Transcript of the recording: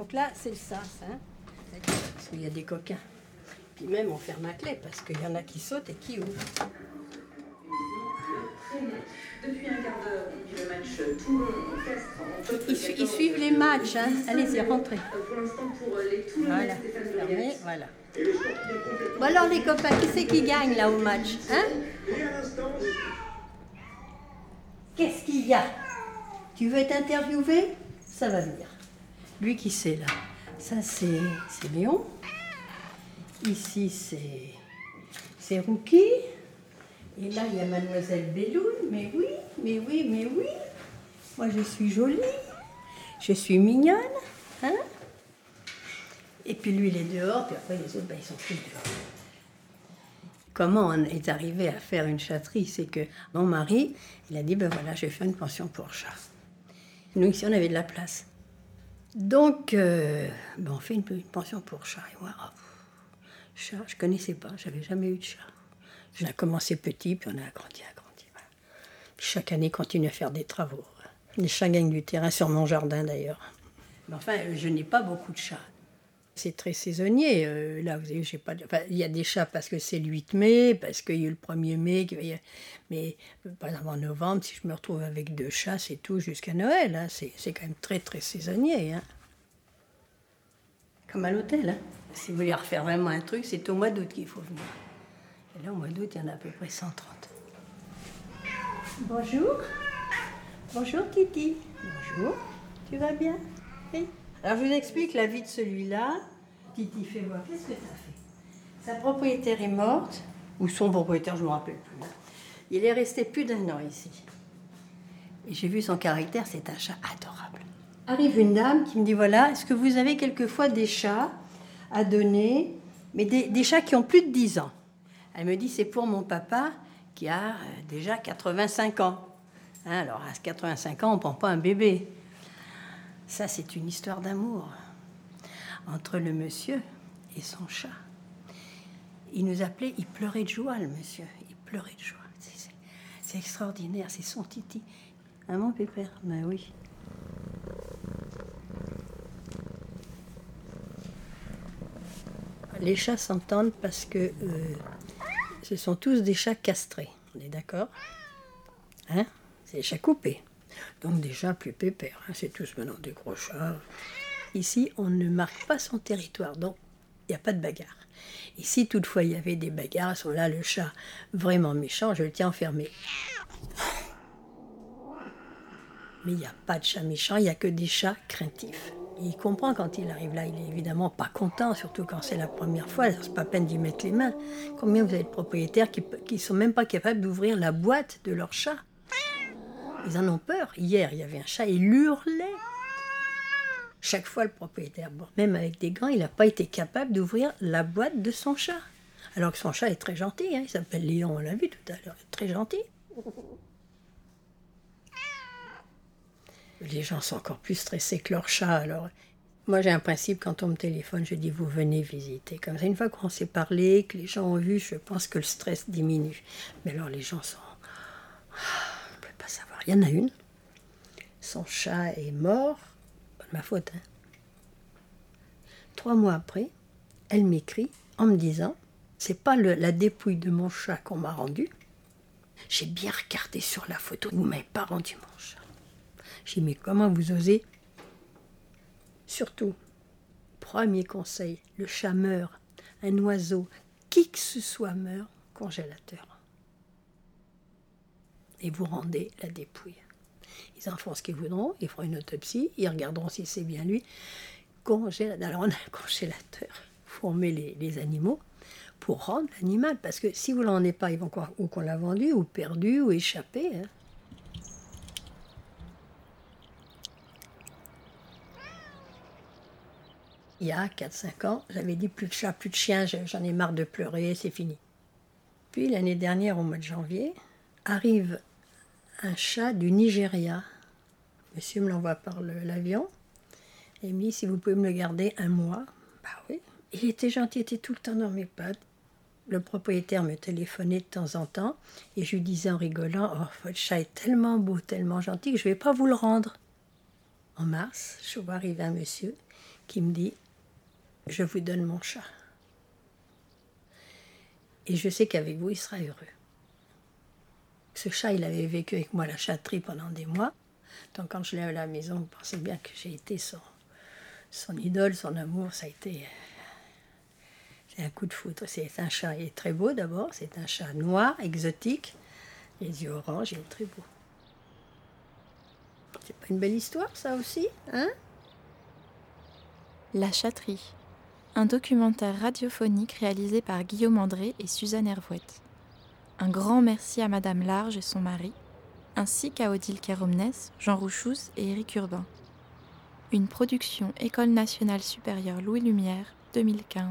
Donc là, c'est le sas. Hein. Parce qu'il y a des coquins. Puis même, on ferme la clé parce qu'il y en a qui sautent et qui ouvrent. Depuis un quart d'heure, on dit le match Toulon Ils, ils suivent les matchs, hein. Allez-y, rentrez. Pour l'instant, pour les Toulonnais, voilà. Voilà. Bon alors les copains, qui c'est qui gagne là au match hein? Qu'est-ce qu'il y a? Tu veux être interviewé? Ça va venir. Lui qui c'est là Ça c'est Léon. Ici c'est Rookie. Et là il y a Mademoiselle Belloun. Mais oui, mais oui, mais oui. Moi je suis jolie. Je suis mignonne. Hein et puis lui, il est dehors, puis après les autres, ben, ils sont tous dehors. Comment on est arrivé à faire une chatterie? C'est que mon mari, il a dit, ben voilà, je vais faire une pension pour chat. Nous, ici, on avait de la place. Donc, euh, on fait une, pension pour chat. Et moi, oh, chat, je connaissais pas, j'avais jamais eu de chat. J'ai commencé petit, puis on a agrandi, agrandi. Chaque année, continue à faire des travaux. Les chats gagnent du terrain sur mon jardin, d'ailleurs. Mais enfin, je n'ai pas beaucoup de chats. C'est très saisonnier. Euh, là, vous savez, j'ai pas. il y a des chats parce que c'est le 8 mai, parce qu'il y a eu le 1er mai. Mais pas avant novembre, si je me retrouve avec deux chats, c'est tout jusqu'à Noël. Hein. C'est quand même très, très saisonnier. Hein. Comme à l'hôtel. Hein. Si vous voulez refaire vraiment un truc, c'est au mois d'août qu'il faut venir. Et là, au mois d'août, il y en a à peu près 130. Bonjour. Bonjour, Titi. Bonjour. Tu vas bien? Oui. Alors je vous explique la vie de celui-là. Titi, fais voir, qu'est-ce que as fait? Sa propriétaire est morte, ou son propriétaire, je ne me rappelle plus. Il est resté plus d'un an ici. Et j'ai vu son caractère, c'est un chat adorable. Arrive une dame qui me dit voilà, est-ce que vous avez quelquefois des chats à donner, mais des, chats qui ont plus de 10 ans? Elle me dit c'est pour mon papa qui a euh, déjà 85 ans. Hein, alors à 85 ans, on ne prend pas un bébé. Ça, c'est une histoire d'amour entre le monsieur et son chat. Il nous appelait, il pleurait de joie, le monsieur. Il pleurait de joie. C'est extraordinaire, c'est son titi. Un mon pépère? Ben oui. Les chats s'entendent parce que euh, ce sont tous des chats castrés. On est d'accord? Hein? C'est des chats coupés. Donc déjà plus pépère, hein, c'est tous maintenant des gros chats. Ici, on ne marque pas son territoire, donc il n'y a pas de bagarre. Et si toutefois il y avait des bagarres, sont là le chat vraiment méchant, je le tiens enfermé. Mais il n'y a pas de chat méchant, il n'y a que des chats craintifs. il comprend quand il arrive là, il est évidemment pas content, surtout quand c'est la première fois, c'est pas peine d'y mettre les mains. Combien vous avez de propriétaires qui ne sont même pas capables d'ouvrir la boîte de leur chat? Ils en ont peur. Hier, il y avait un chat, il hurlait. Chaque fois, le propriétaire, même avec des gants, il n'a pas été capable d'ouvrir la boîte de son chat. Alors que son chat est très gentil, hein. il s'appelle Léon, on l'a vu tout à l'heure, très gentil. Les gens sont encore plus stressés que leur chat, alors moi, j'ai un principe, quand on me téléphone, je dis, vous venez visiter. Comme ça, une fois qu'on s'est parlé, que les gens ont vu, je pense que le stress diminue. Mais alors, les gens sont... Il y en a une. Son chat est mort. Pas de ma faute. Hein. Trois mois après, elle m'écrit en me disant C'est pas la dépouille de mon chat qu'on m'a rendu. J'ai bien regardé sur la photo, vous m'avez pas rendu mon chat. J'ai dit Mais comment vous osez? Surtout, premier conseil le chat meurt, un oiseau, qui que ce soit meurt, congélateur et vous rendez la dépouille. Ils en font ce qu'ils voudront, ils feront une autopsie, ils regarderont si c'est bien lui. Alors on a un congélateur, faut les, les animaux pour rendre l'animal, parce que si vous l'en avez pas, ils vont croire ou qu'on l'a vendu, ou perdu, ou échappé. Hein. Il y a 4-5 ans, j'avais dit plus de chat, plus de chien, j'en ai marre de pleurer, c'est fini. Puis l'année dernière, au mois de janvier, arrive un chat du Nigeria. Monsieur me l'envoie par l'avion. Et me dit si vous pouvez me le garder un mois. Bah oui. Il était gentil, il était tout le temps dans mes pattes. Le propriétaire me téléphonait de temps en temps et je lui disais en rigolant Oh, votre chat est tellement beau, tellement gentil que je ne vais pas vous le rendre. En mars, je vois arriver un monsieur qui me dit Je vous donne mon chat. Et je sais qu'avec vous, il sera heureux. Ce chat, il avait vécu avec moi la chatterie pendant des mois. Donc quand je l'ai à la maison, vous pensez bien que j'ai été son, son idole, son amour. Ça a été c'est un coup de foudre. C'est un chat, il est très beau d'abord. C'est un chat noir, exotique. Les yeux orange, il est très beau. C'est pas une belle histoire, ça aussi, hein? La chatterie. Un documentaire radiophonique réalisé par Guillaume André et Suzanne Hervouette. Un grand merci à Madame Large et son mari, ainsi qu'à Odile Keromnes, Jean Rouchous et Éric Urbain. Une production École nationale supérieure Louis Lumière 2015.